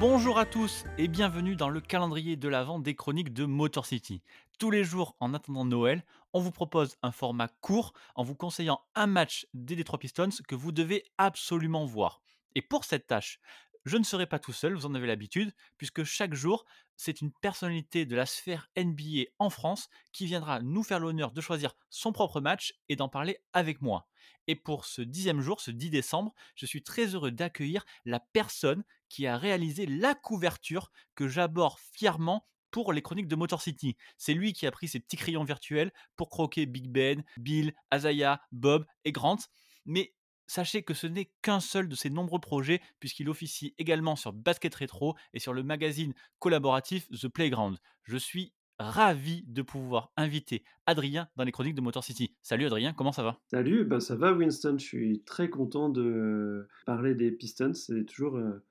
Bonjour à tous et bienvenue dans le calendrier de l'Avent des chroniques de Motor City. Tous les jours en attendant Noël, on vous propose un format court en vous conseillant un match des Detroit Pistons que vous devez absolument voir. Et pour cette tâche, je ne serai pas tout seul, vous en avez l'habitude, puisque chaque jour, c'est une personnalité de la sphère NBA en France qui viendra nous faire l'honneur de choisir son propre match et d'en parler avec moi. Et pour ce dixième jour, ce 10 décembre, je suis très heureux d'accueillir la personne qui a réalisé la couverture que j'aborde fièrement pour les chroniques de Motor City. C'est lui qui a pris ses petits crayons virtuels pour croquer Big Ben, Bill, Azaya, Bob et Grant. Mais sachez que ce n'est qu'un seul de ses nombreux projets, puisqu'il officie également sur Basket Retro et sur le magazine collaboratif The Playground. Je suis ravi de pouvoir inviter Adrien dans les chroniques de Motor City. Salut Adrien, comment ça va? Salut, bah ça va Winston, je suis très content de parler des Pistons, c'est toujours euh,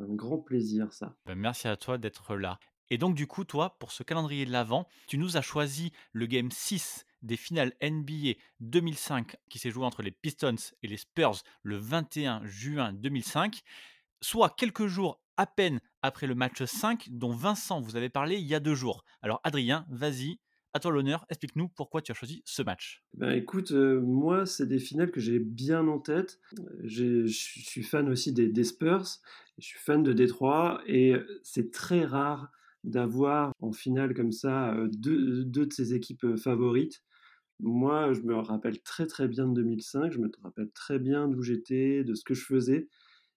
un grand plaisir ça. Ben, merci à toi d'être là. Et donc du coup, toi, pour ce calendrier de l'Avent, tu nous as choisi le game 6 des finales NBA 2005 qui s'est joué entre les Pistons et les Spurs le 21 juin 2005, soit quelques jours à peine après le match 5 dont Vincent vous avait parlé il y a deux jours. Alors Adrien, vas-y, à toi l'honneur, explique-nous pourquoi tu as choisi ce match. Ben écoute, euh, moi c'est des finales que j'ai bien en tête. Je suis fan aussi des, Spurs, je suis fan de Détroit et c'est très rare d'avoir en finale comme ça euh, deux, deux, de ses équipes euh, favorites. Moi, je me rappelle très très bien de 2005, je me rappelle très bien d'où j'étais, de ce que je faisais,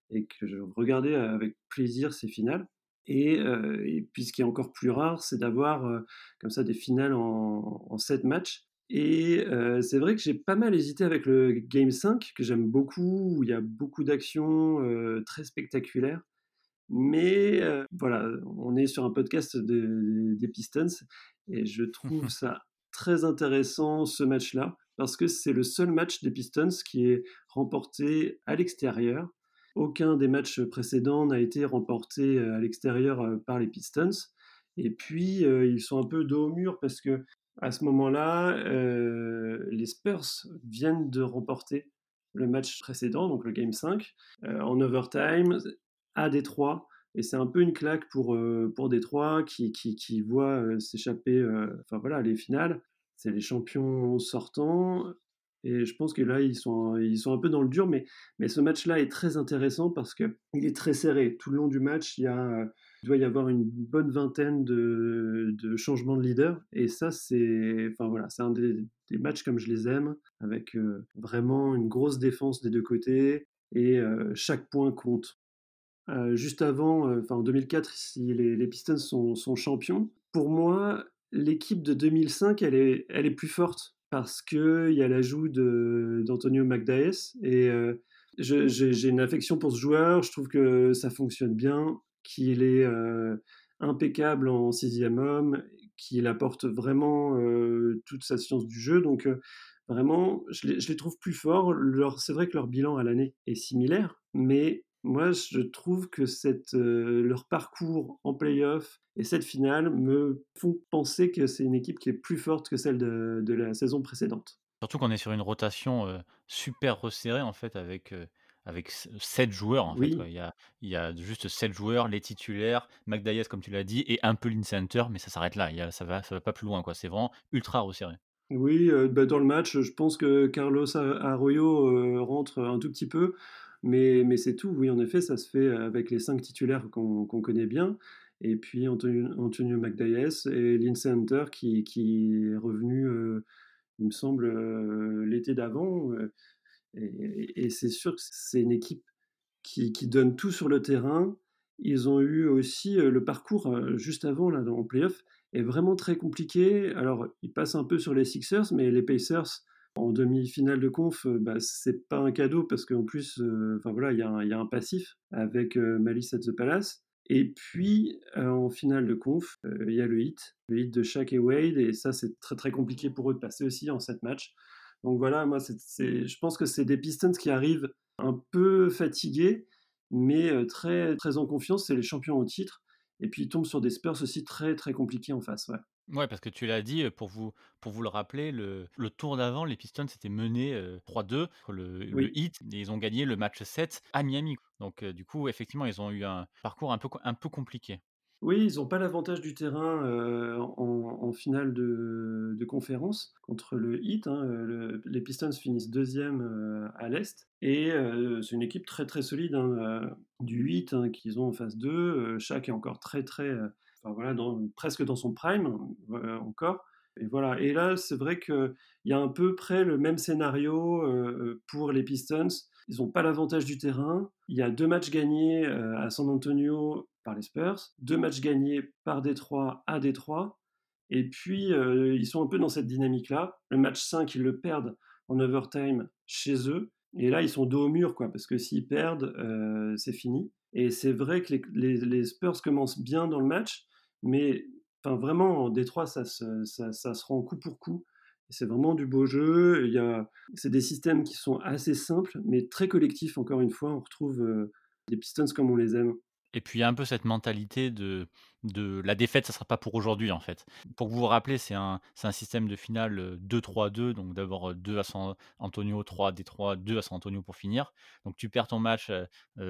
et que je regardais avec plaisir ces finales. Et, euh, et puis ce qui est encore plus rare, c'est d'avoir euh, comme ça des finales en, en 7 matchs. Et euh, c'est vrai que j'ai pas mal hésité avec le Game 5, que j'aime beaucoup, où il y a beaucoup d'actions très spectaculaires. Mais voilà, on est sur un podcast de, des Pistons, et je trouve ça très intéressant ce match-là, parce que c'est le seul match des Pistons qui est remporté à l'extérieur. Aucun des matchs précédents n'a été remporté à l'extérieur par les Pistons. Et puis, euh, ils sont un peu dos au mur parce que à ce moment-là, euh, les Spurs viennent de remporter le match précédent, donc le Game 5, euh, en overtime à Détroit. Et c'est un peu une claque pour, euh, pour Détroit qui, qui, qui voit euh, s'échapper euh, enfin voilà, les finales. C'est les champions sortants. Et je pense que là, ils sont, ils sont un peu dans le dur. Mais, mais ce match-là est très intéressant parce qu'il est très serré. Tout le long du match, il, y a, doit y avoir une bonne vingtaine de, changements de leader. Et ça, c'est enfin, voilà, un des, des, matchs comme je les aime, avec vraiment une grosse défense des deux côtés. Et chaque point compte. Euh, juste avant, euh, en 2004, si les, les Pistons sont, sont, champions, pour moi, l'équipe de 2005, elle est, elle est plus forte parce qu'il y a l'ajout d'Antonio McDyess et euh, j'ai une affection pour ce joueur. Je trouve que ça fonctionne bien, qu'il est euh, impeccable en sixième homme, qu'il apporte vraiment euh, toute sa science du jeu. Donc vraiment, je les, trouve plus forts. C'est vrai que leur bilan à l'année est similaire, mais moi, je trouve que leur parcours en playoff et cette finale me font penser que c'est une équipe qui est plus forte que celle de, de la saison précédente. Surtout qu'on est sur une rotation euh, super resserrée, en fait, avec, euh, avec 7 joueurs. En oui. fait, il, y a, il y a juste 7 joueurs, les titulaires, McDyess, comme tu l'as dit, et un peu l'in-center, mais ça s'arrête là. Il y a, ça ne va, ça va pas plus loin. C'est vraiment ultra resserré. Oui, euh, bah dans le match, je pense que Carlos Arroyo euh, rentre un tout petit peu. Mais, mais c'est tout, oui, en effet, ça se fait avec les cinq titulaires qu'on qu connaît bien. Et puis Antonio, Antonio et Lindsay Hunter qui, est revenu, euh, il me semble, euh, l'été d'avant. Euh, et, c'est sûr que c'est une équipe qui, donne tout sur le terrain. Ils ont eu aussi le parcours juste avant, là, en playoff, est vraiment très compliqué. Alors, ils passent un peu sur les Sixers, mais les Pacers en demi-finale de conf, bah, c'est pas un cadeau parce qu'en plus, enfin voilà, il y, y, a un passif avec Malice at the Palace. Et puis euh, en finale de conf, il y a le hit, le hit de Shaq et Wade, et ça c'est très très compliqué pour eux de passer aussi en sept matchs. Donc voilà, moi je pense que c'est des Pistons qui arrivent un peu fatigués, mais très très en confiance. C'est les champions au titre. Et puis ils tombent sur des Spurs aussi très très compliqués en face. Ouais, parce que tu l'as dit, pour vous pour vous le rappeler, le le tour d'avant, les Pistons s'étaient menés, heu, 3-2 contre le le. Heat et ils ont gagné le match 7 à Miami. Donc du coup, effectivement, ils ont eu un parcours un peu un peu compliqué. Oui, ils ont pas l'avantage du terrain, en en finale de de conférence contre le Heat, hein, le les Pistons finissent 2e, heu, à l'Est et c'est une équipe très, très solide, hein, du Heat, hein, qu'ils ont en d'eux, heu, Shaq est encore très, très, voilà, presque dans son prime, heu, encore et voilà et là, c'est vrai qu'il y a à peu près le même scénario, heu, pour les Pistons. Ils ont pas l'avantage du terrain. Il y a 2 matchs gagnés, heu, à San Antonio par les Spurs, 2 matchs gagnés par Détroit à Détroit et puis, ils sont un peu dans cette dynamique-là. Le match 5, ils le perdent en overtime chez eux et là, ils sont dos au mur, quoi, parce que s'ils perdent, c'est fini et c'est vrai que les Spurs commencent bien dans le match, mais enfin vraiment, Détroit, ça se ça ça se rend coup pour coup. C'est vraiment du beau jeu. A c'est des systèmes qui sont assez simples, mais très collectifs, encore une fois. On retrouve, heu, les Pistons comme on les aime. Et puis il y a un peu cette mentalité de de la défaite, ça sera pas pour aujourd'hui, en fait. Pour vous vous rappeler, c'est un un système de finale, heu, 2-3-2, donc d'abord, heu, 2 à San Antonio, 3 à Détroit, 2 à San Antonio pour finir. Donc tu perds ton match, heu,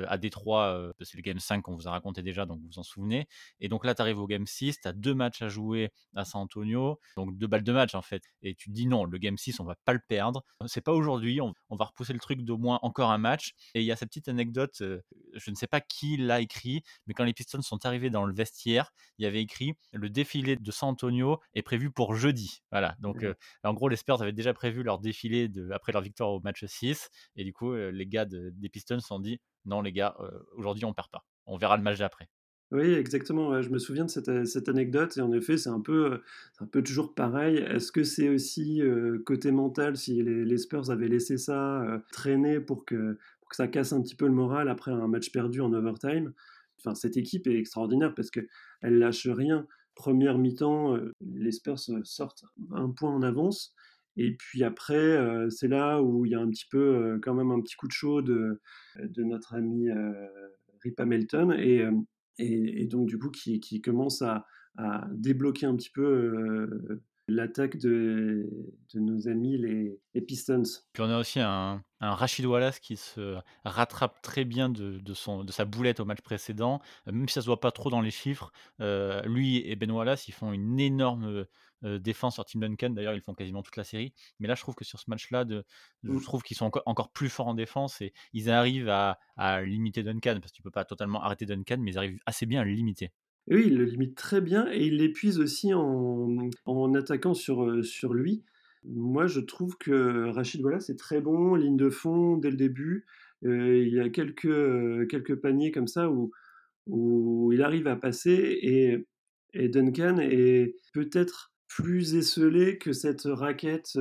à Détroit, c'est le game 5 qu'on vous a raconté déjà, donc vous vous en souvenez et donc là, tu arrives au game 6, tu as 2 matchs à jouer à San Antonio, donc 2 balles de match, en fait et tu te dis: «Non, le game 6, on va pas le perdre. C'est pas aujourd'hui, on on va repousser le truc d'au moins encore un match» et il y a cette petite anecdote, je ne sais pas qui l'a écrit, mais quand les Pistons sont arrivés dans le vestiaire, il y avait écrit: «Le défilé de San Antonio est prévu pour jeudi». Voilà, donc heu, en gros, les Spurs avaient déjà prévu leur défilé de après leur victoire au match 6 et du coup, heu, les gars de des Pistons se sont dit: «Non les gars, heu, aujourd'hui on perd pas. On verra le match d'après». Oui, exactement, je me souviens de cette, anecdote et en effet, c'est un peu, un toujours pareil. Est-ce que c'est aussi, côté mental, si les les Spurs avaient laissé ça, traîner pour que pour que ça casse un petit peu le moral après un match perdu en overtime? Enfin, cette équipe est extraordinaire parce qu'elle lâche rien. Première mi-temps, heu, les Spurs, heu, sortent un point en avance et puis après, heu, c'est là où il y a un petit peu, quand même un petit coup de chaud de notre ami, Rip Hamilton et donc du coup qui commence à débloquer un petit peu, l'attaque de de nos amis les les Pistons. Puis on a aussi un un Rachid Wallace qui se rattrape très bien de de son de sa boulette au match précédent, heu, même si ça se voit pas trop dans les chiffres, heu, lui et Ben Wallace, ils font une énorme, heu, défense sur Tim Duncan. D'ailleurs, ils le font quasiment toute la série. Mais là, je trouve que sur ce match-là de je Mmh. trouve qu'ils sont enco encore plus forts en défense et ils arrivent à à limiter Duncan parce que tu peux pas totalement arrêter Duncan, mais ils arrivent assez bien à le limiter. Et oui, il le limite très bien et il l'épuise aussi en, en attaquant sur, heu, sur lui. Moi, je trouve que Rachid Wallace est très bon, ligne de fond dès le début. Heu, il y a quelques, heu, quelques paniers comme ça où où il arrive à passer et et Duncan est peut-être plus esseulé que cette raquette,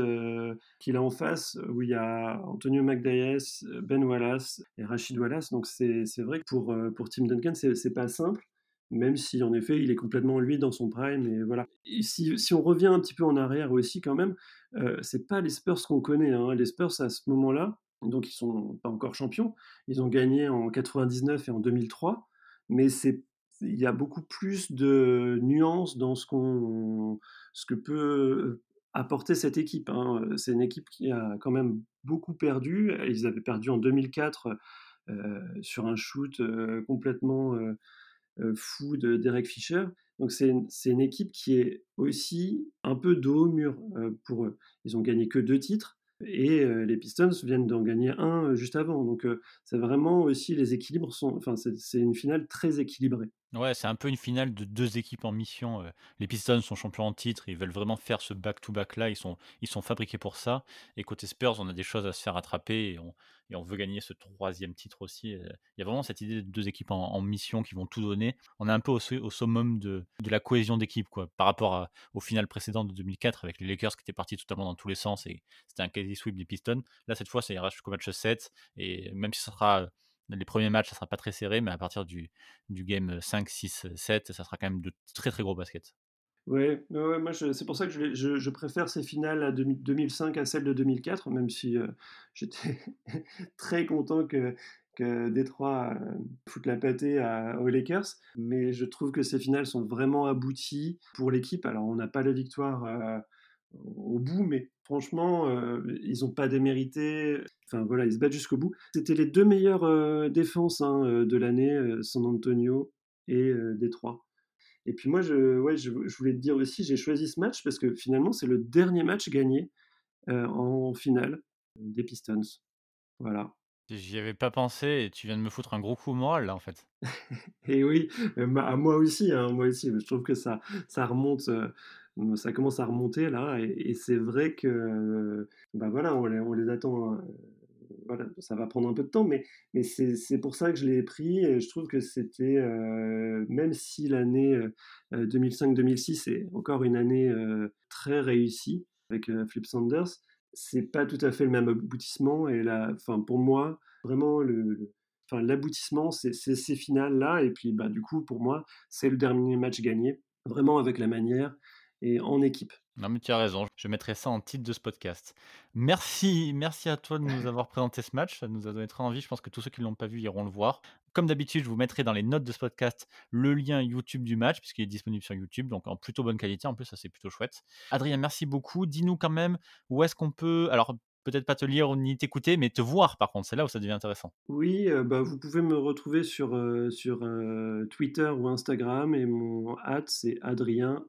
qu'il a en face, où il y a Antonio McDyess, Ben Wallace et Rachid Wallace. Donc c'est c'est vrai que pour, pour Tim Duncan, c'est c'est pas simple, même si en effet, il est complètement lui dans son prime et voilà. Si on revient un petit peu en arrière aussi quand même, heu, c'est pas les Spurs qu'on connaît, hein. Les Spurs à ce moment-là, donc ils sont pas encore champions. Ils ont gagné en 99 et en 2003 mais c'est il y a beaucoup plus de nuances dans ce qu'on ce que peut apporter cette équipe, hein. c'est une équipe qui a quand même beaucoup perdu. Ils avaient perdu en 2004, heu, sur un shoot, complètement, fou de Derek Fisher. Donc c'est une équipe qui est aussi un peu dos au mur, heu, pour eux. Ils ont gagné que 2 titres et heu, les Pistons viennent d'en gagner un juste avant. Donc c'est vraiment aussi les équilibres sont enfin c'est une finale très équilibrée. Ouais, c'est un peu une finale de 2 équipes en mission, heu. Les Pistons sont champions en titre, ils veulent vraiment faire ce back to back là, ils sont ils sont fabriqués pour ça et côté Spurs, on a des choses à se faire rattraper et on et on veut gagner ce troisième titre aussi, heu. Il y a vraiment cette idée de 2 équipes en mission qui vont tout donner. On est un peu au su au summum de de la cohésion d'équipe quoi, par rapport à aux finales précédentes de 2004 avec les Lakers qui étaient partis totalement dans tous les sens et c'était un quasi sweep des Pistons. Là, cette fois, ça ira jusqu'au match 7 et même si ça sera, les premiers matchs, ça sera pas très serré, mais à partir du du game 5, 6, 7, ça sera quand même de très, très gros basket. Ouais, ouais, moi c'est pour ça que je je préfère ces finales à deux mi 2005 à celles de 2004, même si, heu, j'étais très content que que Détroit, heu, foute la pâtée à aux Lakers, mais je trouve que ces finales sont vraiment abouties pour l'équipe. Alors on n'a pas la victoire, heu, au bout, mais franchement, heu, ils ont pas démérité. Enfin voilà, ils se battent jusqu'au bout. C'était les 2 meilleures, heu, défenses, hein, heu, de l'année, San Antonio et Détroit. Et puis moi je ouais, je je voulais te dire aussi, j'ai choisi ce match parce que finalement c'est le dernier match gagné, en finale des Pistons. Voilà. J'y avais pas pensé et tu viens de me foutre un gros coup moral là, en fait. Et oui, heu, bah, à moi aussi, hein, moi aussi, je trouve que ça ça remonte, ça commence à remonter là et c'est vrai que, bah, voilà, on les attend, heu, voilà, ça va prendre un peu de temps, mais c'est pour ça que je l'ai pris et je trouve que c'était, heu, même si l'année, heu, 2005-2006 est encore une année, très réussie avec, Flip Saunders, c'est pas tout à fait le même aboutissement et là, enfin pour moi, vraiment le l'aboutissement, c'est c'est ces finales-là et puis, bah, du coup, pour moi, c'est le dernier match gagné, vraiment avec la manière et en équipe. Non, mais tu as raison, je mettrai ça en titre de ce podcast. Merci, merci à toi de nous avoir présenté ce match, ça nous a donné très envie. Je pense que tous ceux qui ne l'ont pas vu iront le voir. Comme d'habitude, je vous mettrai dans les notes de ce podcast le lien YouTube du match, puisqu'il est disponible sur YouTube, donc en plutôt bonne qualité. En plus, ça c'est plutôt chouette. Adrien, merci beaucoup. Dis-nous quand même où est-ce qu'on peut, alors peut-être pas te lire ni t'écouter, mais te voir par contre. C'est là où ça devient intéressant. Oui, heu, bah, vous pouvez me retrouver sur, heu, sur, heu, Twitter ou Instagram et mon hâte, c'est Adrien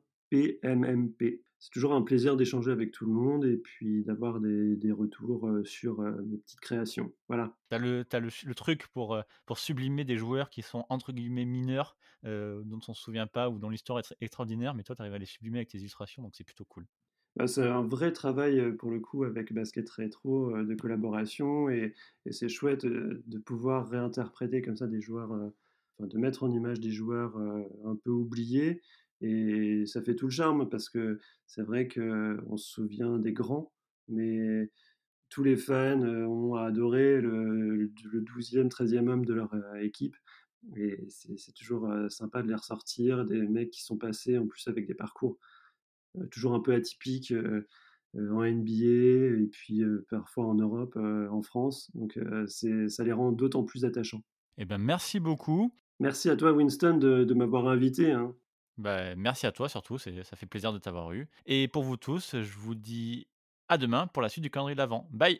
PMMP. C'est toujours un plaisir d'échanger avec tout le monde et puis d'avoir des des retours, heu, sur, heu, mes petites créations. Voilà. Tu as le, le, le truc pour, heu, pour sublimer des joueurs qui sont entre guillemets «mineurs», dont on se souvient pas ou dont l'histoire est extraordinaire, mais toi tu arrives à les sublimer avec tes illustrations, donc c'est plutôt cool. Bah, c'est un vrai travail, pour le coup avec Basket Rétro, heu, de collaboration et et c'est chouette, de pouvoir réinterpréter comme ça des joueurs, enfin de mettre en image des joueurs, un peu oubliés et ça fait tout le charme parce que c'est vrai qu'on se souvient des grands, mais tous les fans, heu, ont adoré le le 12e-13e homme de leur, heu, équipe et c'est toujours, heu, sympa de les ressortir, des mecs qui sont passés en plus avec des parcours toujours un peu atypique, heu heu, en NBA et puis, parfois en Europe, en France. Donc, ça les rend d'autant plus attachants. Eh ben, merci beaucoup. Merci à toi Winston de de m'avoir invité, hein. Bah, merci à toi surtout, ça fait plaisir de t'avoir eu et pour vous tous, je vous dis à demain pour la suite du calendrier de l'avent. Bye!